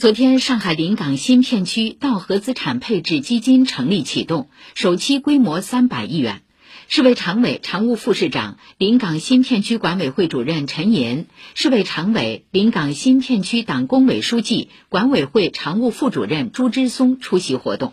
昨天，上海临港新片区道合资产配置基金成立启动，首期规模三百亿元。市委常委、常务副市长、临港新片区管委会主任陈岩，市委常委、临港新片区党工委书记、管委会常务副主任朱之松出席活动。